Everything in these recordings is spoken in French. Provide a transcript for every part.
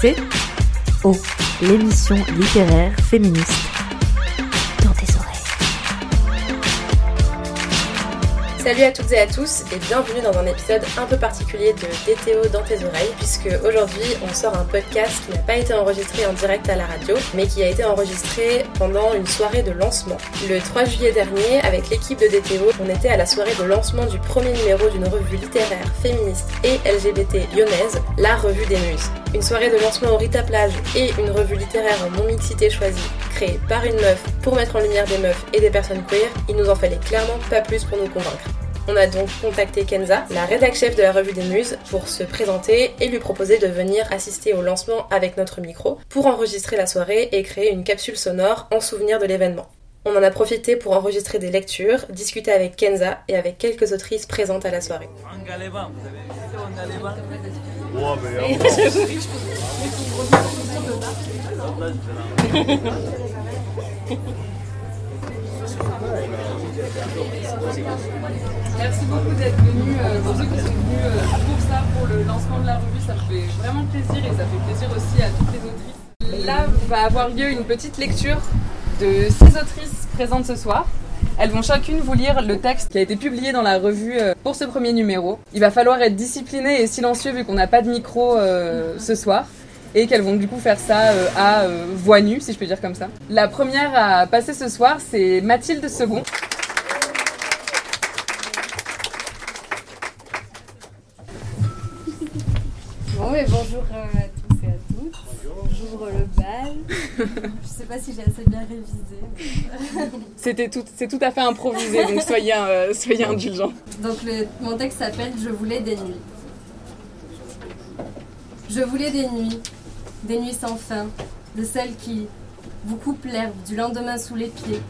T. O l'émission littéraire féministe Salut à toutes et à tous et bienvenue dans un épisode un peu particulier de DTO dans tes oreilles puisque aujourd'hui on sort un podcast qui n'a pas été enregistré en direct à la radio mais qui a été enregistré pendant une soirée de lancement. Le 3 juillet dernier avec l'équipe de DTO on était à la soirée de lancement du premier numéro d'une revue littéraire féministe et LGBT lyonnaise, la Revue des Muses. Une soirée de lancement au Rita Plage et une revue littéraire en non-mixité choisie créée par une meuf pour mettre en lumière des meufs et des personnes queer, il nous en fallait clairement pas plus pour nous convaincre. On a donc contacté Kenza, la rédac chef de la revue des Muses, pour se présenter et lui proposer de venir assister au lancement avec notre micro pour enregistrer la soirée et créer une capsule sonore en souvenir de l'événement. On en a profité pour enregistrer des lectures, discuter avec Kenza et avec quelques autrices présentes à la soirée. Merci beaucoup d'être venus, euh, pour ceux qui sont venus euh, pour ça, pour le lancement de la revue, ça me fait vraiment plaisir et ça fait plaisir aussi à toutes les autrices. Là va avoir lieu une petite lecture de six autrices présentes ce soir. Elles vont chacune vous lire le texte qui a été publié dans la revue euh, pour ce premier numéro. Il va falloir être discipliné et silencieux vu qu'on n'a pas de micro euh, ce soir et qu'elles vont du coup faire ça euh, à voix nue, si je peux dire comme ça. La première à passer ce soir, c'est Mathilde Second. Bonjour euh, à tous et à J'ouvre le bal. Je sais pas si j'ai assez bien révisé. C'était tout, c'est tout à fait improvisé, donc soyez, euh, soyez indulgents. Donc, le- mon texte s'appelle Je voulais des nuits. Je voulais des nuits, des nuits sans fin, de celles qui vous coupent l'herbe du lendemain sous les pieds,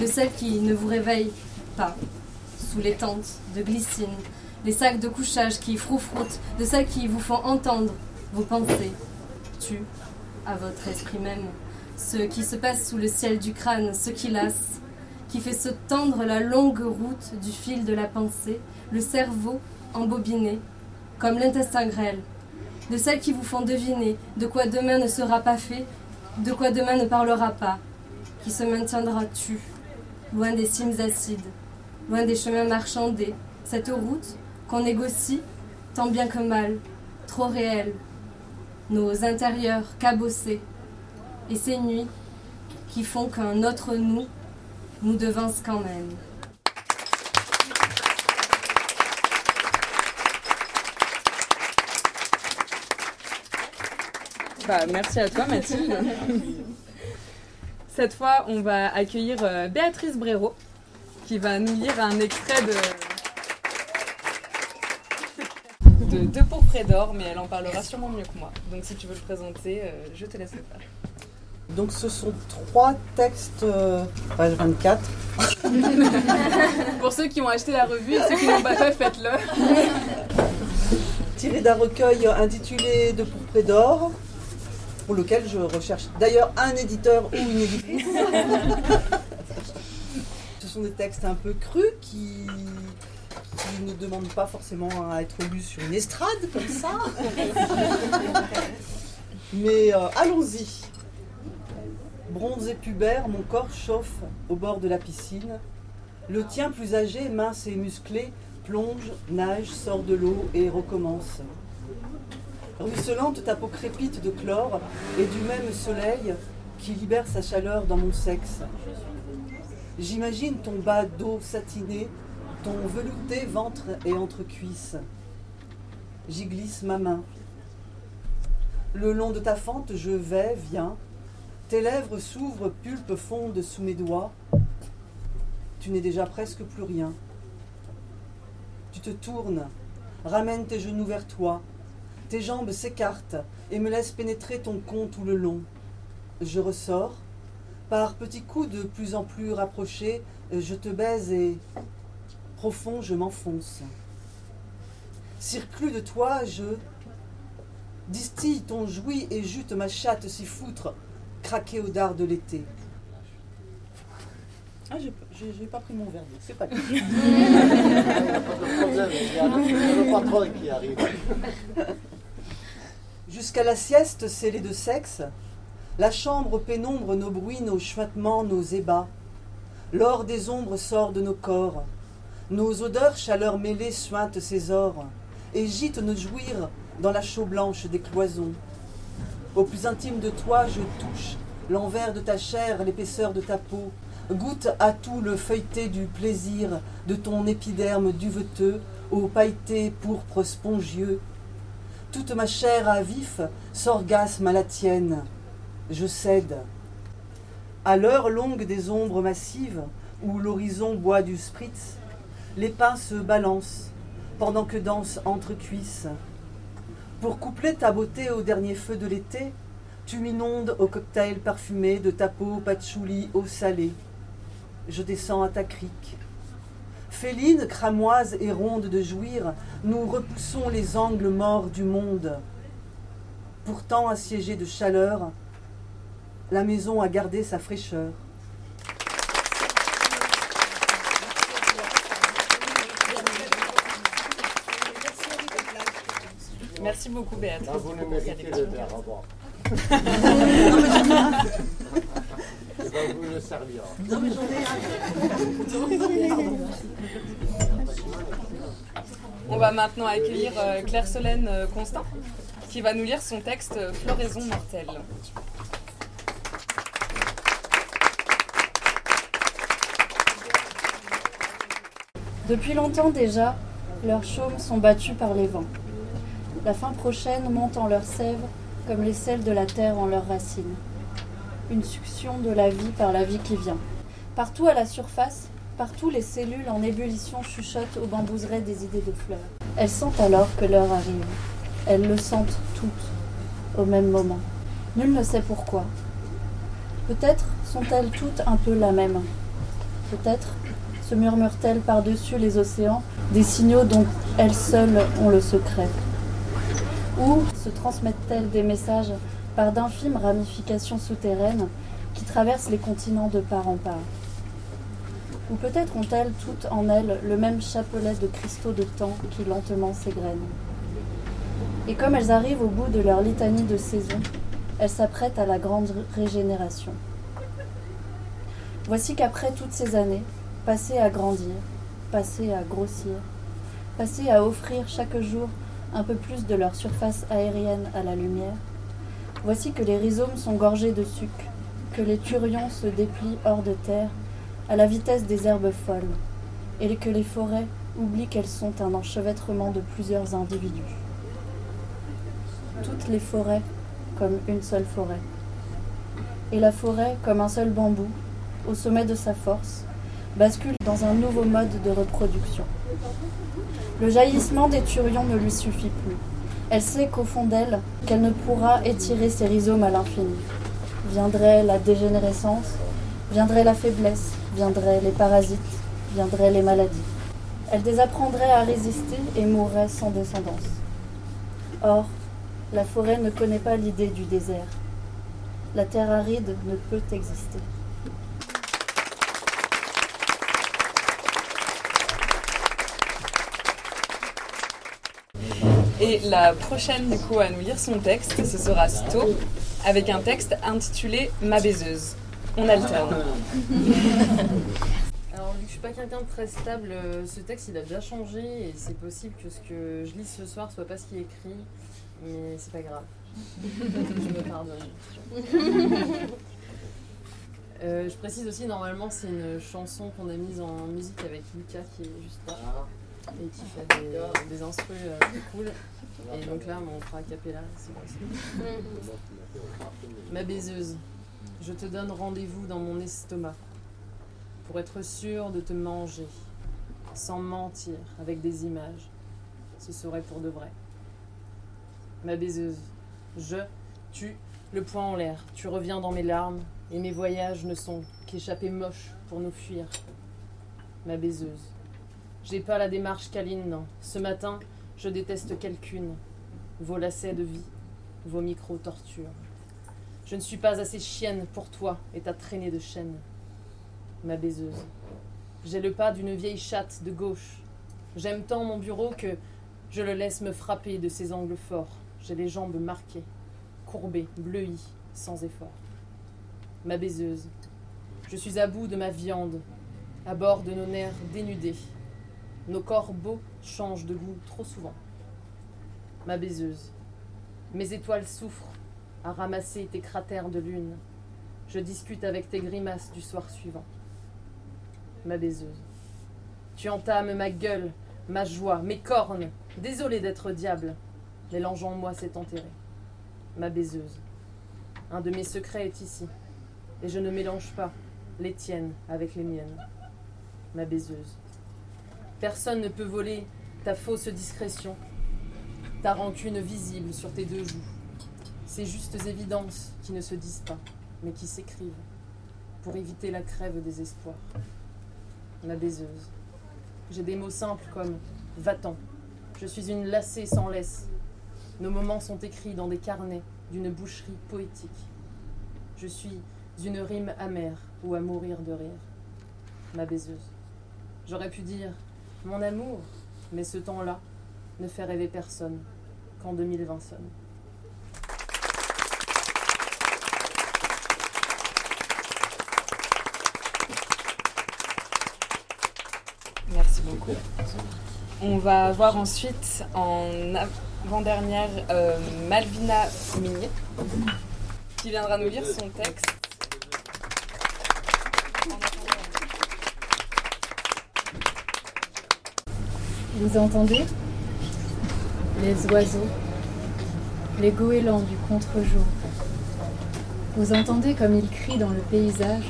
de celles qui ne vous réveillent pas, sous les tentes de glycine, les sacs de couchage qui froufroutent, de celles qui vous font entendre vos pensées, tuent à votre esprit même, ce qui se passe sous le ciel du crâne, ce qui lasse, qui fait se tendre la longue route du fil de la pensée, le cerveau embobiné, comme l'intestin grêle, de celles qui vous font deviner de quoi demain ne sera pas fait, de quoi demain ne parlera pas, qui se maintiendra tu, loin des cimes acides, loin des chemins marchandés, cette route qu'on négocie tant bien que mal, trop réelle, nos intérieurs cabossés, et ces nuits qui font qu'un autre nous nous devance quand même. Bah, merci à toi Mathilde. Cette fois, on va accueillir euh, Béatrice Bréraud qui va nous lire un extrait de de Deux pourprès d'or, mais elle en parlera sûrement mieux que moi. Donc si tu veux le présenter, euh, je te laisse le faire. Donc ce sont trois textes, euh, page 24. Pour ceux qui ont acheté la revue et ceux qui n'ont pas fait, faites-le. tirés d'un recueil intitulé De pourprès d'or, pour lequel je recherche d'ailleurs un éditeur ou une éditrice. Ce sont des textes un peu crus qui, ne demandent pas forcément à être lus sur une estrade comme ça. Mais euh, allons-y. Bronzé pubère, mon corps chauffe au bord de la piscine. Le tien plus âgé, mince et musclé, plonge, nage, sort de l'eau et recommence. Ruisselante, ta peau crépite de chlore et du même soleil qui libère sa chaleur dans mon sexe. J'imagine ton bas d'eau satiné, ton velouté ventre et entre-cuisses. J'y glisse ma main. Le long de ta fente, je vais, viens. Tes lèvres s'ouvrent, pulpe fondent sous mes doigts. Tu n'es déjà presque plus rien. Tu te tournes, ramènes tes genoux vers toi. Tes jambes s'écartent et me laissent pénétrer ton con tout le long. Je ressors. Par petits coups de plus en plus rapprochés, je te baise et, profond, je m'enfonce. Circlus de toi, je distille ton jouit et jute ma chatte si foutre, craquer au dard de l'été. Ah, j'ai- j'ai j'ai pas pris mon verre d'eau, c'est pas grave. Pas de problème, il y a le patron qui arrive. Jusqu'à la sieste scellée de sexe, la chambre pénombre nos bruits, nos chuintements, nos ébats. L'or des ombres sort de nos corps. Nos odeurs, chaleur mêlée, suintent ses ors et gîte nos jouir dans la chaux blanche des cloisons. Au plus intime de toi, je touche l'envers de ta chair, l'épaisseur de ta peau, goûte à tout le feuilleté du plaisir de ton épiderme duveteux, au pailleté pourpre spongieux. Toute ma chair à vif s'orgasme à la tienne. Je cède. À l'heure longue des ombres massives, où l'horizon boit du spritz, les pins se balancent, pendant que dansent entre cuisses. Pour coupler ta beauté au dernier feu de l'été, tu m'inondes au cocktail parfumé de ta peau patchouli eau salée. Je descends à ta crique. Féline, cramoise et ronde de jouir, nous repoussons les angles morts du monde. Pourtant assiégée de chaleur, la maison a gardé sa fraîcheur. Merci beaucoup Béatrice. Ah, vous le méritez le verre, au revoir. Et ben, vous le servira. On va maintenant accueillir euh, Claire Solène euh, Constant qui va nous lire son texte euh, Floraison mortelle. Depuis longtemps déjà, leurs chaumes sont battus par les vents. La fin prochaine monte en leurs sève comme les sels de la terre en leurs racines. Une succion de la vie par la vie qui vient. Partout à la surface, partout les cellules en ébullition chuchotent aux bambouseraie des idées de fleurs. Elles sentent alors que l'heure arrive. Elles le sentent toutes, au même moment. Nul ne sait pourquoi. Peut-être sont-elles toutes un peu la même. Peut-être se murmurent-elles par-dessus les océans des signaux dont elles seules ont le secret. Ou se transmettent-elles des messages par d'infimes ramifications souterraines qui traversent les continents de part en part? Ou peut-être ont-elles toutes en elles le même chapelet de cristaux de temps qui lentement s'égrènent? Et comme elles arrivent au bout de leur litanie de saisons, elles s'apprêtent à la grande régénération. Voici qu'après toutes ces années, passées à grandir, passées à grossir, passées à offrir chaque jour un peu plus de leur surface aérienne à la lumière, voici que les rhizomes sont gorgés de sucre, que les turions se déplient hors de terre à la vitesse des herbes folles, et que les forêts oublient qu'elles sont un enchevêtrement de plusieurs individus. Toutes les forêts comme une seule forêt. Et la forêt, comme un seul bambou, au sommet de sa force, bascule dans un nouveau mode de reproduction. Le jaillissement des turions ne lui suffit plus. Elle sait qu'au fond d'elle, qu'elle ne pourra étirer ses rhizomes à l'infini. Viendrait la dégénérescence, viendrait la faiblesse, viendraient les parasites, viendraient les maladies. Elle désapprendrait à résister et mourrait sans descendance. Or, la forêt ne connaît pas l'idée du désert. La terre aride ne peut exister. Et la prochaine du coup à nous lire son texte, ce sera Sto, avec un texte intitulé Ma baiseuse. On alterne. Alors, vu que je suis pas quelqu'un de très stable, euh, ce texte il a déjà changé et c'est possible que ce que je lis ce soir soit pas ce qui est écrit, mais c'est pas grave. je me pardonne. Euh, je précise aussi, normalement, c'est une chanson qu'on a mise en musique avec Lucas qui est juste là et qui fait des, des instrus euh, cool. Et donc là, on fera a cappella, c'est possible. Ma baiseuse, je te donne rendez-vous dans mon estomac pour être sûr de te manger, sans mentir, avec des images. Ce serait pour de vrai. Ma baiseuse, je, tu, le poing en l'air, tu reviens dans mes larmes, et mes voyages ne sont qu'échappées moches pour nous fuir. Ma baiseuse, j'ai pas la démarche câline. Ce matin, je déteste quelqu'une, vos lacets de vie, vos micro-tortures. Je ne suis pas assez chienne pour toi et ta traînée de chaîne. Ma baiseuse, j'ai le pas d'une vieille chatte de gauche. J'aime tant mon bureau que je le laisse me frapper de ses angles forts. j'ai les jambes marquées, courbées, bleuies, sans effort. Ma baiseuse, je suis à bout de ma viande, à bord de nos nerfs dénudés. Nos corps beaux changent de goût trop souvent. Ma baiseuse, mes étoiles souffrent à ramasser tes cratères de lune. Je discute avec tes grimaces du soir suivant. Ma baiseuse, tu entames ma gueule, ma joie, mes cornes. Désolé d'être diable. En moi s'est enterré. Ma baiseuse, un de mes secrets est ici, et je ne mélange pas les tiennes avec les miennes. Ma baiseuse, personne ne peut voler ta fausse discrétion, ta rancune visible sur tes deux joues, ces justes évidences qui ne se disent pas, mais qui s'écrivent, pour éviter la crève des espoirs. Ma baiseuse, j'ai des mots simples comme va-t'en, je suis une lacée sans laisse. Nos moments sont écrits dans des carnets d'une boucherie poétique. Je suis une rime amère ou à mourir de rire. Ma baiseuse. J'aurais pu dire mon amour, mais ce temps-là ne fait rêver personne qu'en 2020 sonne. Merci beaucoup. On va voir ensuite en avant-dernière euh, Malvina Mignet qui viendra nous lire son texte. Vous entendez Les oiseaux, les goélands du contre-jour. Vous entendez comme ils crient dans le paysage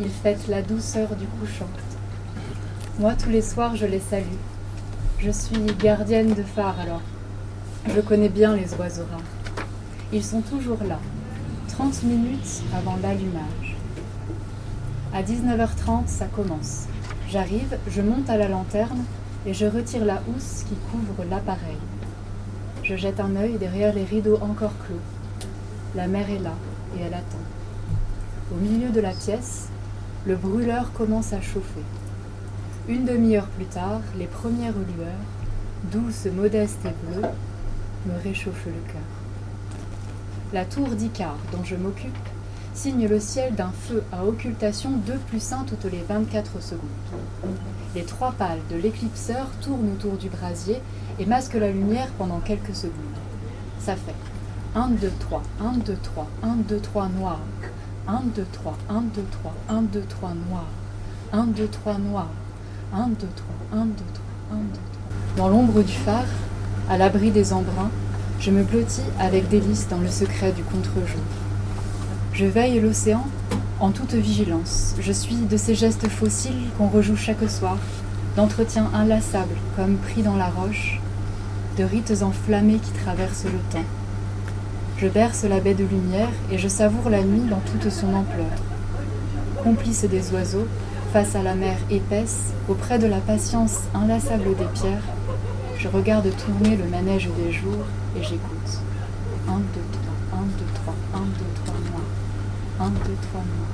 Ils fêtent la douceur du couchant. Moi, tous les soirs, je les salue. Je suis gardienne de phare alors. Je connais bien les oiseaux rares. Ils sont toujours là, 30 minutes avant l'allumage. À 19h30, ça commence. J'arrive, je monte à la lanterne et je retire la housse qui couvre l'appareil. Je jette un œil derrière les rideaux encore clos. La mère est là et elle attend. Au milieu de la pièce, le brûleur commence à chauffer. Une demi-heure plus tard, les premières lueurs, douces, modestes et bleues, me réchauffent le cœur. La tour d'Icar, dont je m'occupe, signe le ciel d'un feu à occultation 2 plus 1 toutes les 24 secondes. Les trois pales de l'éclipseur tournent autour du brasier et masquent la lumière pendant quelques secondes. Ça fait 1, 2, 3, 1, 2, 3, 1, 2, 3 noir. 1, 2, 3, 1, 2, 3, 1, 2, 3 noir. 1, 2, 3 noir. 1, 2, 3, 1, 2, 3, 1, 2, 3. Dans l'ombre du phare, à l'abri des embruns, je me blottis avec délice dans le secret du contre-jour. Je veille l'océan en toute vigilance. Je suis de ces gestes fossiles qu'on rejoue chaque soir, d'entretiens inlassables comme pris dans la roche, de rites enflammés qui traversent le temps. Je berce la baie de lumière et je savoure la nuit dans toute son ampleur. Complice des oiseaux, face à la mer épaisse, auprès de la patience inlassable des pierres, je regarde tourner le manège des jours et j'écoute. 1, 2, 3, 1, 2, 3, 1, 2, 3, noir. 1, 2, 3, noir.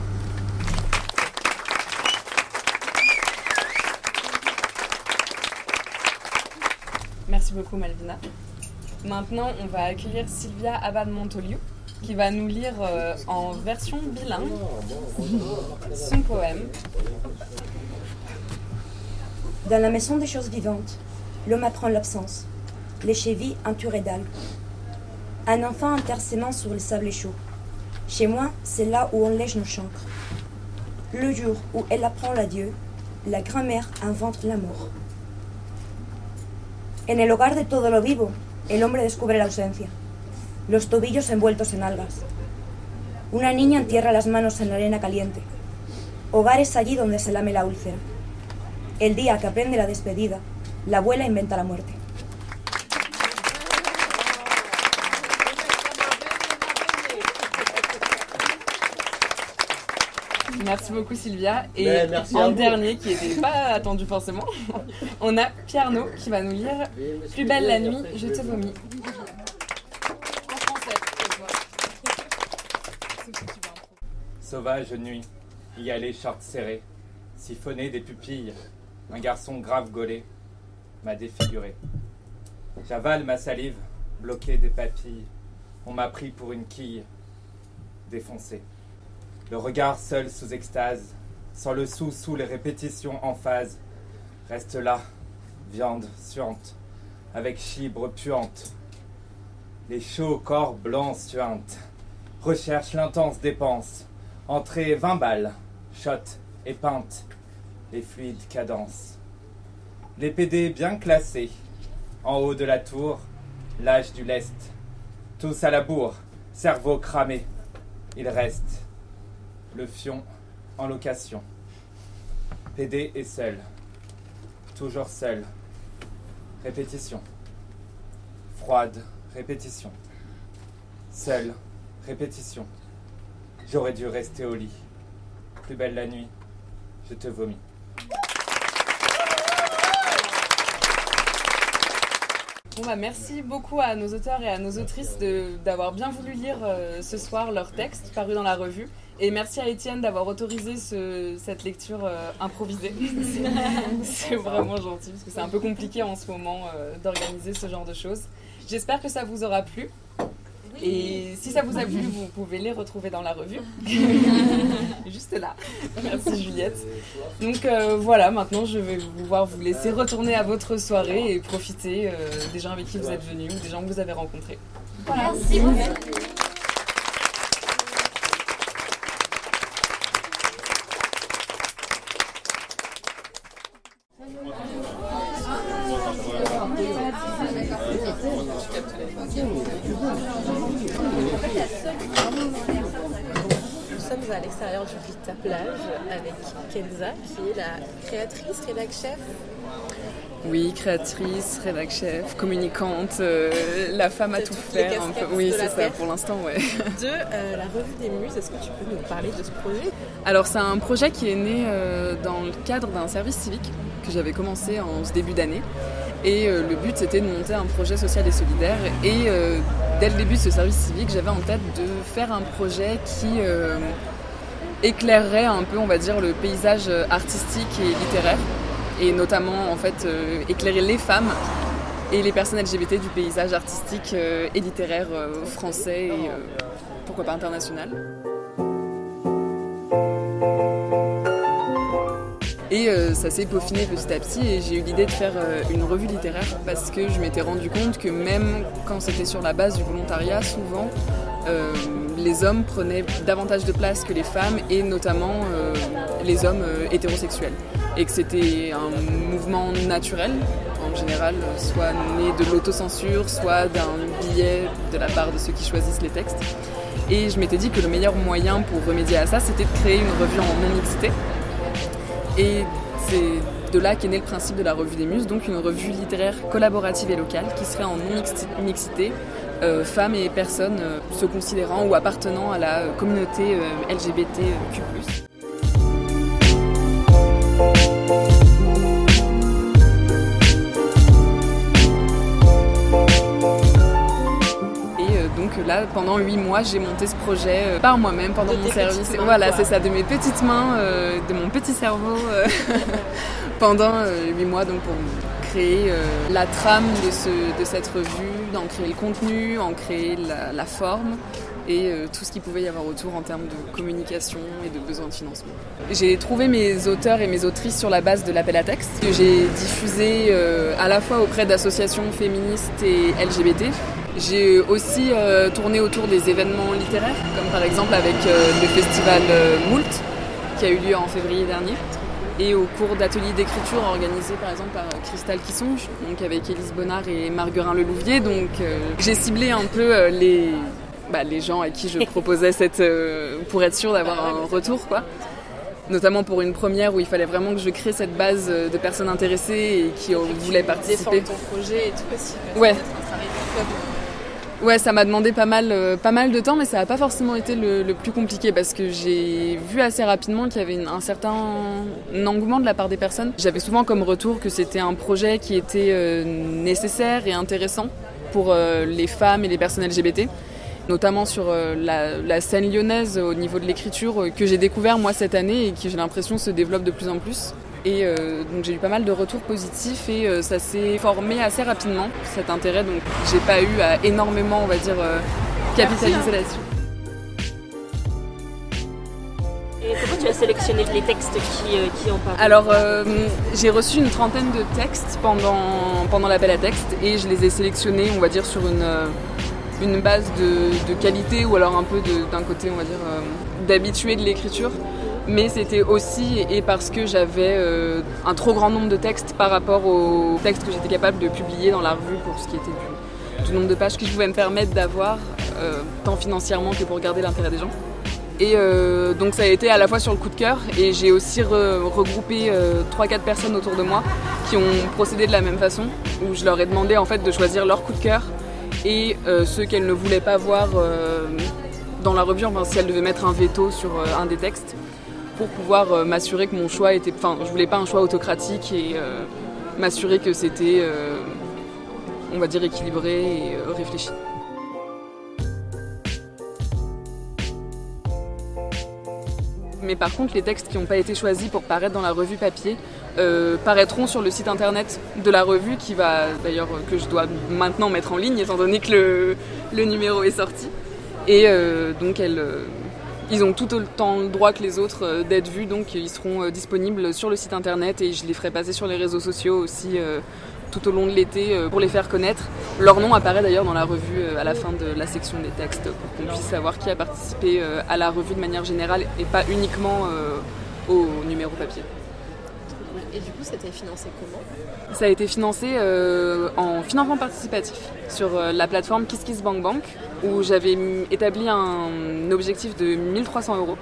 Merci beaucoup Malvina. Maintenant, on va accueillir Sylvia Abad Montoliu qui va nous lire euh, en version bilingue son poème. Dans la maison des choses vivantes, l'homme apprend l'absence, les chevilles entourées d'algues. Un enfant enterre ses mains sur le sable chaud. Chez moi, c'est là où on lèche nos chancres. Le jour où elle apprend l'adieu, la grand-mère invente l'amour. En el hogar de todo lo vivo, el hombre descubre la ausencia. Los tobillos envueltos en algas. Una niña entierra las manos en la arena caliente. Hogar es allí donde se lame la úlcera. El día que aprende la despedida, la abuela inventa la muerte. Merci beaucoup Sylvia. Et merci en dernier, qui n'était pas attendu forcément, on a Pierno qui va nous lire Plus belle la nuit, je te vomis. Sauvage nuit, il y a les shorts serrés, siphonné des pupilles, un garçon grave gaulé m'a défiguré. J'avale ma salive bloqué des papilles. On m'a pris pour une quille défoncée. Le regard seul sous extase, sans le sous sous les répétitions en phase, reste là, viande suante, avec chibre puante. Les chauds corps blancs suintent, recherche l'intense dépense, entrée 20 balles, shot et pinte, les fluides cadences. Les PD bien classés, en haut de la tour, l'âge du lest, tous à la bourre, cerveau cramé. Il reste le fion en location. PD est seul, toujours seul. Répétition. Froide, répétition. Seul, répétition. J'aurais dû rester au lit. Plus belle la nuit, je te vomis. Bon bah merci beaucoup à nos auteurs et à nos autrices d'avoir bien voulu lire euh, ce soir leurs textes parus dans la revue. Et merci à Étienne d'avoir autorisé ce- cette lecture euh, improvisée. C'est- vraiment gentil parce que c'est un peu compliqué en ce moment euh, d'organiser ce genre de choses. J'espère que ça vous aura plu. Et si ça vous a plu, vous pouvez les retrouver dans la revue. Juste là. Merci Juliette. Donc euh, voilà, maintenant je vais pouvoir vous laisser retourner à votre soirée et profiter euh, des gens avec qui vous êtes venus ou des gens que vous avez rencontrés. Voilà. Merci beaucoup. À l'extérieur du Vita Plage avec Kenza, qui est la créatrice, rédac chef. Oui, créatrice, rédac chef, communicante, euh, la femme à tout faire. un peu. casquettes Oui, c'est ça pour l'instant, ouais. De euh, la Revue des Muses. Est-ce que tu peux nous parler de ce projet? Alors c'est un projet qui est né euh, dans le cadre d'un service civique que j'avais commencé en ce début d'année. Et le but c'était de monter un projet social et solidaire. Et dès le début de ce service civique, j'avais en tête de faire un projet qui éclairerait un peu, on va dire, le paysage artistique et littéraire. Et notamment en fait euh, éclairer les femmes et les personnes LGBT du paysage artistique euh, et littéraire euh, français et euh, pourquoi pas international. Et euh, ça s'est peaufiné petit à petit et j'ai eu l'idée de faire euh, une revue littéraire parce que je m'étais rendu compte que même quand c'était sur la base du volontariat, souvent euh, les hommes prenaient davantage de place que les femmes et notamment euh, les hommes euh, hétérosexuels. Et que c'était un mouvement naturel en général, soit né de l'autocensure, soit d'un billet de la part de ceux qui choisissent les textes. Et je m'étais dit que le meilleur moyen pour remédier à ça, c'était de créer une revue en non-mixité. Et c'est de là qu'est né le principe de la Revue des Muses, donc une revue littéraire collaborative et locale qui serait en non-mixité, euh, femmes et personnes euh, se considérant ou appartenant à la euh, communauté LGBTQ+. Et donc là, pendant huit mois, j'ai monté ce projet euh, par moi-même pendant De mon service. mains, Voilà, c'est ça, de mes petites mains, euh, de mon petit cerveau, euh, pendant euh, huit mois, donc pour créer euh, la trame de, ce, de cette revue, d'en créer le contenu, en créer la, forme et euh, tout ce qu'il pouvait y avoir autour en termes de communication et de besoin de financement. J'ai trouvé mes auteurs et mes autrices sur la base de l'appel à texte que j'ai diffusé euh, à la fois auprès d'associations féministes et LGBT. J'ai aussi tourné autour des événements littéraires, comme par exemple avec le festival Moult, qui a eu lieu en février dernier, et au cours d'ateliers d'écriture organisés par exemple par Cristal qui songe, donc avec Élise Bonnard et Marguerin Lelouvier. Donc euh, j'ai ciblé un peu euh, les, bah, les gens à qui je proposais cette. euh, pour être sûr d'avoir un retour, quoi. Notamment pour une première où il fallait vraiment que je crée cette base euh, de personnes intéressées et qui euh, voulaient participer. Défendre ton projet et tout aussi. parce que Ouais. ça m'a demandé pas mal, euh, de temps, mais ça n'a pas forcément été le, plus compliqué parce que j'ai vu assez rapidement qu'il y avait un certain engouement de la part des personnes. J'avais souvent comme retour que c'était un projet qui était euh, nécessaire et intéressant pour euh, les femmes et les personnes LGBT notamment sur la, scène lyonnaise au niveau de l'écriture que j'ai découvert moi cette année et qui j'ai l'impression se développe de plus en plus. Et euh, donc j'ai eu pas mal de retours positifs et euh, ça s'est formé assez rapidement cet intérêt. Donc j'ai pas eu à énormément, on va dire, euh, capitaliser là-dessus. Et comment tu as sélectionné les textes qui, qui ont paru Alors j'ai reçu une trentaine de textes pendant, pendant l'appel à texte et je les ai sélectionnés, on va dire, sur une, une base de, de qualité ou alors un peu d'un côté, on va dire, d'habitué de l'écriture. Mais c'était aussi et parce que j'avais euh, un trop grand nombre de textes par rapport aux textes que j'étais capable de publier dans la revue pour ce qui était du, nombre de pages que je pouvais me permettre d'avoir, euh, tant financièrement que pour garder l'intérêt des gens. Et euh, donc ça a été à la fois sur le coup de cœur et j'ai aussi re- regroupé euh, 3-4 personnes autour de moi qui ont procédé de la même façon, où je leur ai demandé en fait de choisir leur coup de cœur et ceux qu'elles ne voulaient pas voir dans la revue, enfin si elles devaient mettre un veto sur un des textes, pour pouvoir euh, m'assurer que mon choix était... Enfin, je voulais pas un choix autocratique et euh, m'assurer que c'était, euh, on va dire, équilibré et réfléchi. Mais par contre, les textes qui n'ont pas été choisis pour paraître dans la revue papier paraîtront sur le site internet de la revue, qui va d'ailleurs que je dois maintenant mettre en ligne, étant donné que le, numéro est sorti. Et donc, elles, euh, ils ont tout autant le droit que les autres euh, d'être vus, donc ils seront euh, disponibles sur le site internet et je les ferai passer sur les réseaux sociaux aussi euh, tout au long de l'été pour les faire connaître. Leur nom apparaît d'ailleurs dans la revue à la fin de la section des textes pour qu'on puisse savoir qui a participé à la revue de manière générale et pas uniquement au numéro papier. Et du coup, c'était financé comment Ça a été financé euh, en financement participatif sur euh, la plateforme KissKissBankBank où j'avais établi un objectif de 1300 euros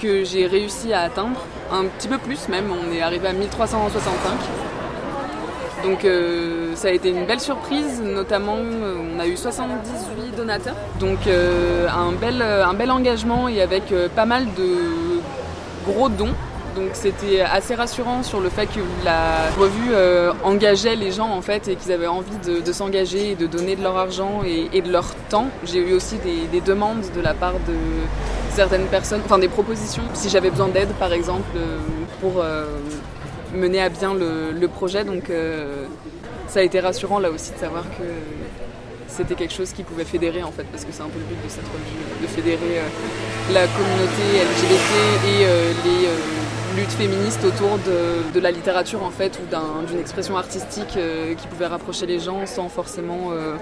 que j'ai réussi à atteindre, un petit peu plus même, on est arrivé à 1365. Donc euh, ça a été une belle surprise, notamment on a eu 78 donateurs, donc un, bel, un bel engagement et avec pas mal de gros dons. Donc c'était assez rassurant sur le fait que la revue euh, engageait les gens en fait et qu'ils avaient envie de, s'engager et de donner de leur argent et, de leur temps. J'ai eu aussi des, des demandes de la part de certaines personnes, enfin des propositions. Si j'avais besoin d'aide par exemple euh, pour euh, mener à bien le, projet, donc ça a été rassurant là aussi de savoir que c'était quelque chose qui pouvait fédérer en fait, parce que c'est un peu le but de cette revue, de fédérer la communauté LGBT et les luttes féministes autour de, de la littérature en fait, ou d'un- d'une expression artistique euh, qui pouvait rapprocher les gens sans forcément euh,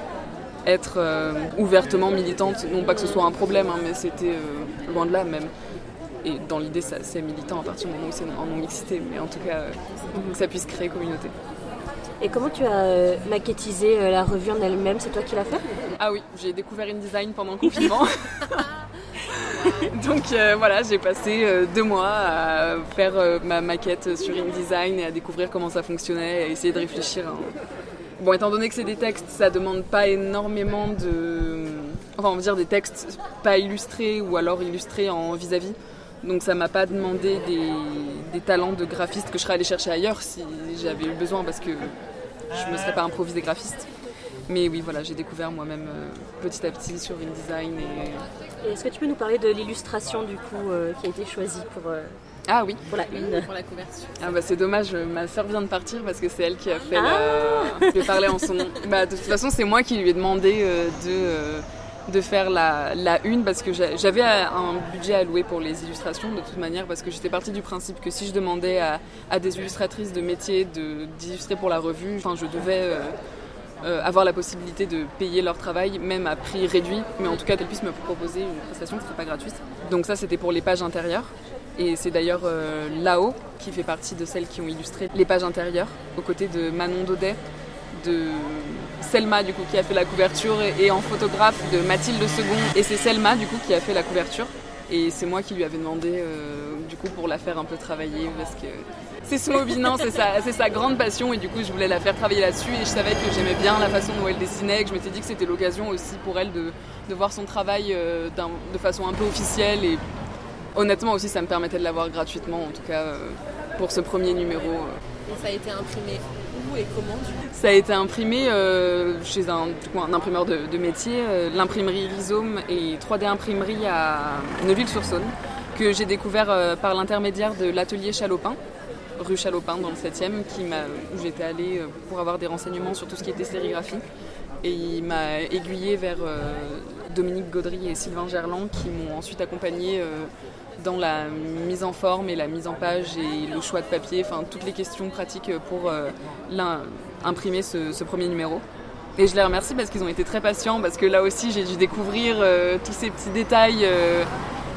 être euh, ouvertement militante. Non pas que ce soit un problème, hein, mais c'était loin de là même. Et dans l'idée, c'est militant à partir du moment où c'est en non-mixité, mais en tout cas, que ça puisse créer communauté. Et comment tu as maquettisé la revue en elle-même? C'est toi qui l'as fait? Ah oui, j'ai découvert InDesign pendant le confinement. Donc euh, voilà, j'ai passé euh, deux mois à faire euh, ma maquette sur InDesign et à découvrir comment ça fonctionnait et à essayer de réfléchir. Bon, étant donné que c'est des textes, ça demande pas énormément de. Enfin, on va dire des textes pas illustrés ou alors illustrés en vis-à-vis. Donc ça m'a pas demandé des, des talents de graphiste que je serais allée chercher ailleurs si j'avais eu besoin parce que je me serais pas improvisée graphiste. Mais oui, voilà, j'ai découvert moi-même petit à petit sur InDesign et... Est-ce que tu peux nous parler de l'illustration du coup euh, qui a été choisie pour, euh, Ah oui. pour la une Pour la couverture. Ah bah c'est dommage, ma soeur vient de partir parce que c'est elle qui a fait Ah la... Je vais parler en son nom. Bah, de toute façon, c'est moi qui lui ai demandé euh, de, euh, de faire la, la une parce que j'a- j'avais un budget alloué pour les illustrations de toute manière parce que j'étais partie du principe que si je demandais à, à des illustratrices de métier de- d'illustrer pour la revue, enfin je devais... euh, avoir la possibilité de payer leur travail, même à prix réduit, mais en tout cas qu'elles puissent me proposer une prestation qui ne serait pas gratuite. Donc ça, c'était pour les pages intérieures. Et c'est d'ailleurs euh, Lao qui fait partie de celles qui ont illustré les pages intérieures, aux côtés de Manon Daudet, de Selma du coup qui a fait la couverture et, et en photographe de Mathilde Second. Et c'est Selma du coup qui a fait la couverture. Et c'est moi qui lui avais demandé euh, du coup pour la faire un peu travailler parce que c'est son hobby, non, c'est sa, sa grande passion et du coup je voulais la faire travailler là-dessus et je savais que j'aimais bien la façon dont elle dessinait, que je m'étais dit que c'était l'occasion aussi pour elle de, de voir son travail euh, de façon un peu officielle et honnêtement aussi ça me permettait de l'avoir gratuitement en tout cas euh, pour ce premier numéro. Et ça a été imprimé Ça a été imprimé euh, chez un, imprimeur de, de métier, euh, l'imprimerie Rhizome et 3D Imprimerie à Neuville-sur-Saône, que j'ai découvert euh, par l'intermédiaire de l'atelier Chalopin, rue Chalopin dans le 7e, qui m'a, où j'étais allée euh, pour avoir des renseignements sur tout ce qui était sérigraphie. Et il m'a aiguillée vers euh, Dominique Gaudry et Sylvain Gerland qui m'ont ensuite accompagnée euh, dans la mise en forme et la mise en page et le choix de papier, enfin toutes les questions pratiques pour euh, imprimer ce, premier numéro. Et je les remercie parce qu'ils ont été très patients, parce que là aussi j'ai dû découvrir tous ces petits détails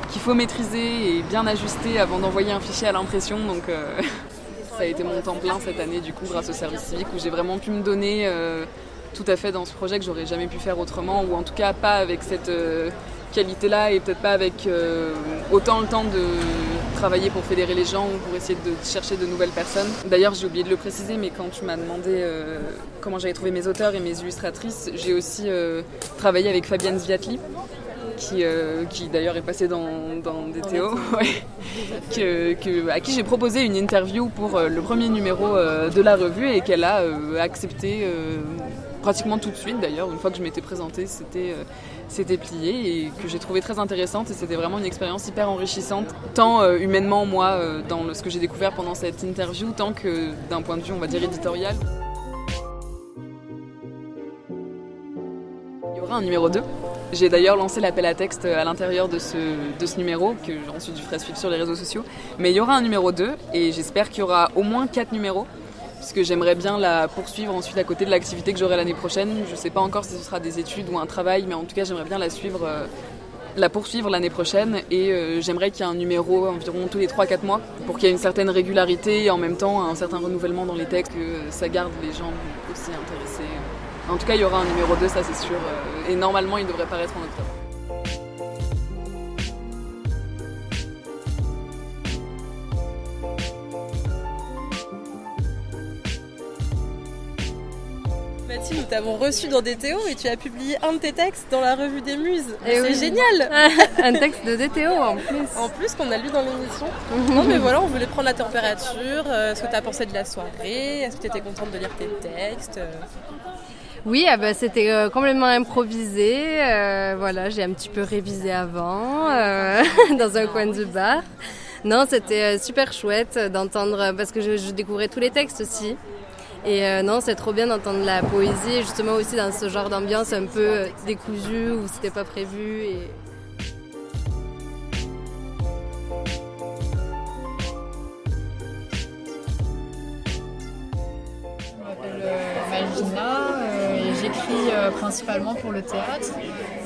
qu'il faut maîtriser et bien ajuster avant d'envoyer un fichier à l'impression. Donc euh, ça a été mon temps plein cette année du coup grâce au service civique où j'ai vraiment pu me donner euh, tout à fait dans ce projet que j'aurais jamais pu faire autrement ou en tout cas pas avec cette euh, qualité-là et peut-être pas avec autant le temps de travailler pour fédérer les gens ou pour essayer de chercher de nouvelles personnes. D'ailleurs, j'ai oublié de le préciser, mais quand tu m'as demandé comment j'avais trouvé mes auteurs et mes illustratrices, j'ai aussi travaillé avec Fabienne Zviatli, qui, euh, qui d'ailleurs est passée dans, dans DTO, ouais, que- que- à qui j'ai proposé une interview pour euh, le premier numéro euh, de la revue et qu'elle a accepté pratiquement tout de suite d'ailleurs. Une fois que je m'étais présentée, c'était c'était plié et que j'ai trouvé très intéressante et c'était vraiment une expérience hyper enrichissante, tant euh, humainement moi euh, dans le- ce que j'ai découvert pendant cette interview, tant que d'un point de vue on va dire éditorial. Il y aura un numéro 2. J'ai d'ailleurs lancé l'appel à texte à l'intérieur de ce, de ce numéro, que ensuite je ferai suivre sur les réseaux sociaux. Mais il y aura un numéro 2 et j'espère qu'il y aura au moins 4 numéros, puisque j'aimerais bien la poursuivre ensuite à côté de l'activité que j'aurai l'année prochaine. Je ne sais pas encore si ce sera des études ou un travail, mais en tout cas j'aimerais bien la suivre. euh, la poursuivre l'année prochaine et euh, j'aimerais qu'il y ait un numéro environ tous les 3-4 mois pour qu'il y ait une certaine régularité et en même temps un certain renouvellement dans les textes, que ça garde les gens aussi intéressés. En tout cas, il y aura un numéro 2, ça c'est sûr, euh, et normalement il devrait paraître en octobre. Mathilde, nous t'avons reçu dans DTO et tu as publié un de tes textes dans la revue des Muses. Eh C'est oui. génial Un texte de DTO en plus. En plus qu'on a lu dans l'émission. non mais voilà, on voulait prendre la température, euh, ce que tu as pensé de la soirée, est-ce que tu étais contente de lire tes textes? Euh. Oui, ah bah, c'était euh, complètement improvisé. euh, voilà, j'ai un petit peu révisé avant euh, dans un coin du bar. Non, c'était super chouette d'entendre parce que je, découvrais tous les textes aussi. Et non, c'est trop bien d'entendre la poésie, justement aussi dans ce genre d'ambiance un peu décousue où c'était pas prévu. Je m'appelle Malvina j'écris euh, principalement pour le théâtre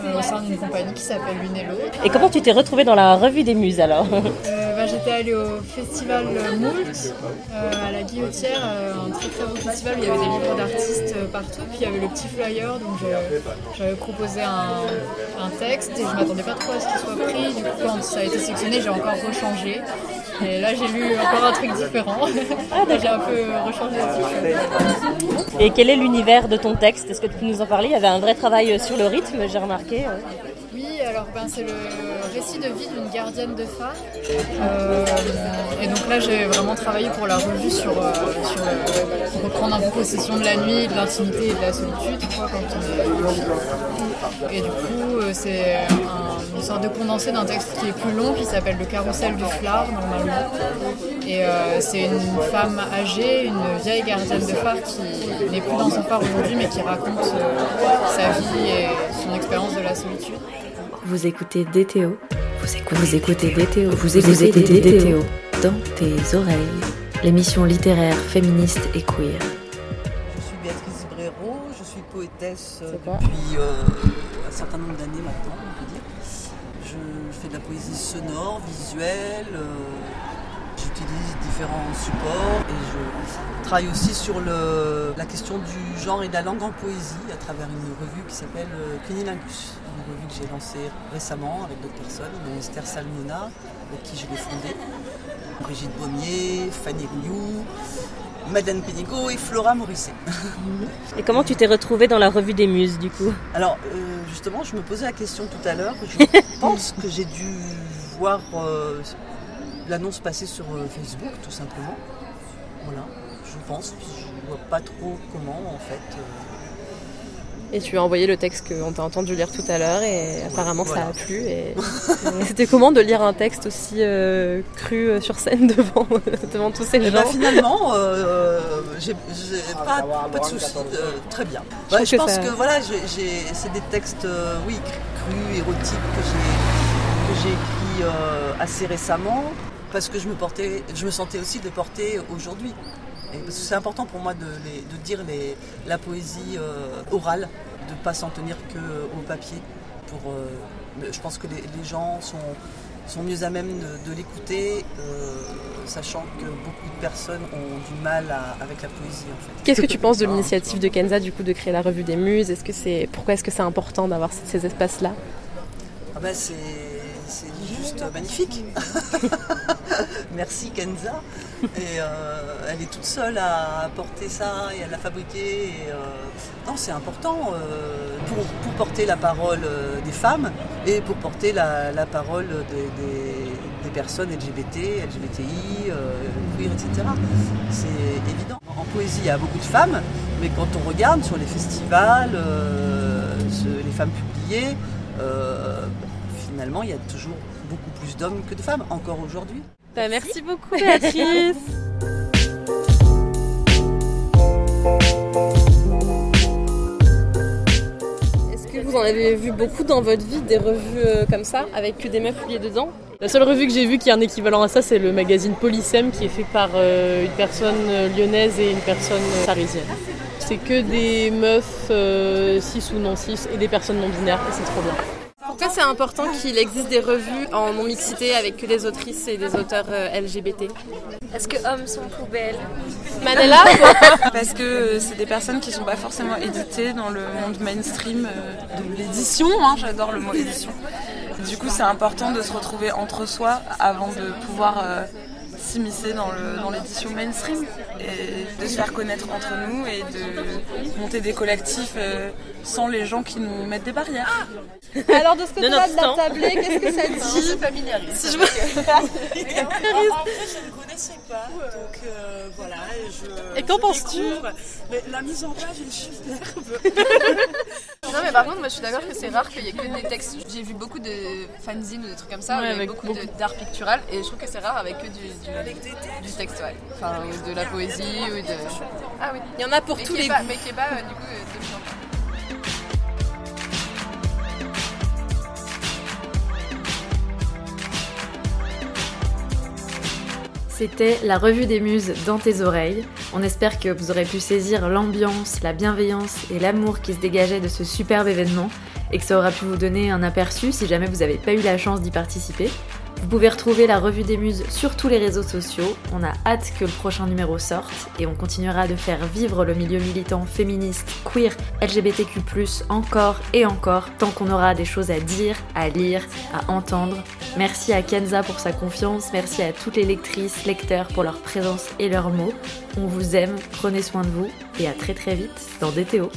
euh, au sein d'une compagnie qui s'appelle L'une et l'autre. Et comment tu t'es retrouvée dans la revue des muses alors Euh, bah, J'étais allée au festival Moult euh, à la Guillotière, euh, un très très beau festival où il y avait des livres d'artistes partout. Puis il y avait le petit flyer, donc j'avais proposé un, un texte et je m'attendais pas trop à ce qu'il soit pris. Du coup, quand ça a été sélectionné, j'ai encore rechangé. Et là, j'ai lu encore un truc différent. j'ai un peu rechangé. Et quel est l'univers de ton texte? Est-ce que tu peux nous en parler? Il y avait un vrai travail sur le rythme, j'ai remarqué. Euh. Oui, alors ben, c'est le récit de vie d'une gardienne de phare. Euh, et donc là, j'ai vraiment travaillé pour la revue sur, euh, pour reprendre un peu possession de la nuit, de l'intimité et de la solitude, quand on est Et du coup, euh, c'est un- une sorte de condensé d'un texte qui est plus long, qui s'appelle Le carrousel du flard, normalement. Et euh, c'est une femme âgée, une vieille gardienne de phare qui n'est plus dans son phare aujourd'hui, mais qui raconte euh, sa vie et son expérience de la solitude. Vous écoutez DTO. Vous écoutez, vous écoutez DTO. Vous écoutez, DTO. dans tes oreilles. L'émission littéraire féministe et queer. Je suis Béatrice Bréraud, je suis poétesse euh, depuis euh, un certain nombre d'années maintenant, on peut dire. Je fais de la poésie sonore, visuelle, euh, j'utilise différents supports et je travaille aussi sur le- la question du genre et de la langue en poésie à travers une revue qui s'appelle euh, Clinilingus, une revue que j'ai lancée récemment avec d'autres personnes, dont Esther Salmona, avec qui je l'ai fondée, Brigitte Baumier, Fanny Rioux, Madeleine Pénigaud et Flora Morisset. Et comment tu t'es retrouvée dans la revue des muses du coup? Alors, euh, justement, je me posais la question tout à l'heure. Je pense que j'ai dû voir euh, l'annonce passer sur euh, Facebook, tout simplement. Voilà, je pense. Je vois pas trop comment, en fait. euh, Et tu as envoyé le texte qu'on t'a entendu lire tout à l'heure et apparemment ça a plu. Et, c'était comment de lire un texte aussi euh, cru sur scène devant, devant tous ces Eh gens? ben, finalement, euh, j'ai pas, pas de soucis, euh, très bien. Je Ouais, trouve je que pense ça- que voilà, c'est des textes, euh, oui, crus, érotiques que j'ai que j'ai écrits euh, assez récemment parce que je me portais, je me sentais aussi de porter aujourd'hui. Et parce que c'est important pour moi de, dire les- la poésie euh, orale, de ne pas s'en tenir qu'au papier. Pour, euh, je pense que les, les gens sont, sont mieux à même de, de l'écouter, euh, sachant que beaucoup de personnes ont du mal à- avec la poésie en fait. Qu'est-ce que tu penses de l'initiative de Kenza du coup de créer la revue des muses? Est-ce que c'est pourquoi est-ce que c'est important d'avoir ces espaces-là? Ah ben, c'est juste magnifique. Merci Kenza. Et euh, elle est toute seule à porter ça et à la fabriquer. Et, euh, c'est important euh, pour, porter la parole euh, des femmes et pour porter la, parole des, personnes LGBT, LGBTI, euh, queer, etc. C'est évident. En poésie, il y a beaucoup de femmes, mais quand on regarde sur les festivals, euh, les femmes publiées, euh, finalement, il y a toujours beaucoup plus d'hommes que de femmes, encore aujourd'hui. Bah, merci beaucoup Béatrice Est-ce que vous en avez vu beaucoup dans votre vie des revues euh, comme ça avec que des meufs publiées dedans? La seule revue que j'ai vue qui est un équivalent à ça, c'est le magazine Polysem qui est fait par euh, une personne euh, lyonnaise et une personne parisienne. C'est que des meufs euh, cis ou non cis et des personnes non binaires et c'est trop bien. Pourquoi c'est important qu'il existe des revues en non-mixité avec que des autrices et des auteurs euh, LGBT Est-ce que hommes sont poubelles Manella Parce que euh, c'est des personnes qui sont pas forcément éditées dans le monde mainstream euh, de l'édition. hein, J'adore le mot édition. Du coup, c'est important de se retrouver entre soi avant de pouvoir euh, s'immiscer dans le- dans l'édition mainstream et de se faire connaître entre nous et de monter des collectifs euh, sans les gens qui nous mettent des barrières. Alors de ce côté-là de la Nonobstant. tablée, qu'est-ce que ça dit C'est. Si je En fait, je ne connaissais pas, donc euh, voilà. Et, je, Et qu'en je penses-tu La mise en page est superbe. Non mais par contre moi je suis d'accord que c'est rare qu'il y ait que des textes. J'ai vu beaucoup de fanzines ou des trucs comme ça, Ouais, avec beaucoup, beaucoup. de- d'art pictural et je trouve que c'est rare avec que du, du, du texte, ouais. Enfin ou de la poésie ou de... Ah oui. Il y en a pour Mais tous les goûts. Mais euh, du coup euh, de. C'était la revue des muses dans tes oreilles. On espère que vous aurez pu saisir l'ambiance, la bienveillance et l'amour qui se dégageait de ce superbe événement et que ça aura pu vous donner un aperçu si jamais vous n'avez pas eu la chance d'y participer. Vous pouvez retrouver la revue des muses sur tous les réseaux sociaux. On a hâte que le prochain numéro sorte et on continuera de faire vivre le milieu militant féministe, queer, LGBTQ+, encore et encore, tant qu'on aura des choses à dire, à lire, à entendre. Merci à Kenza pour sa confiance, merci à toutes les lectrices, lecteurs pour leur présence et leurs mots. On vous aime, prenez soin de vous et à très très vite dans DTO.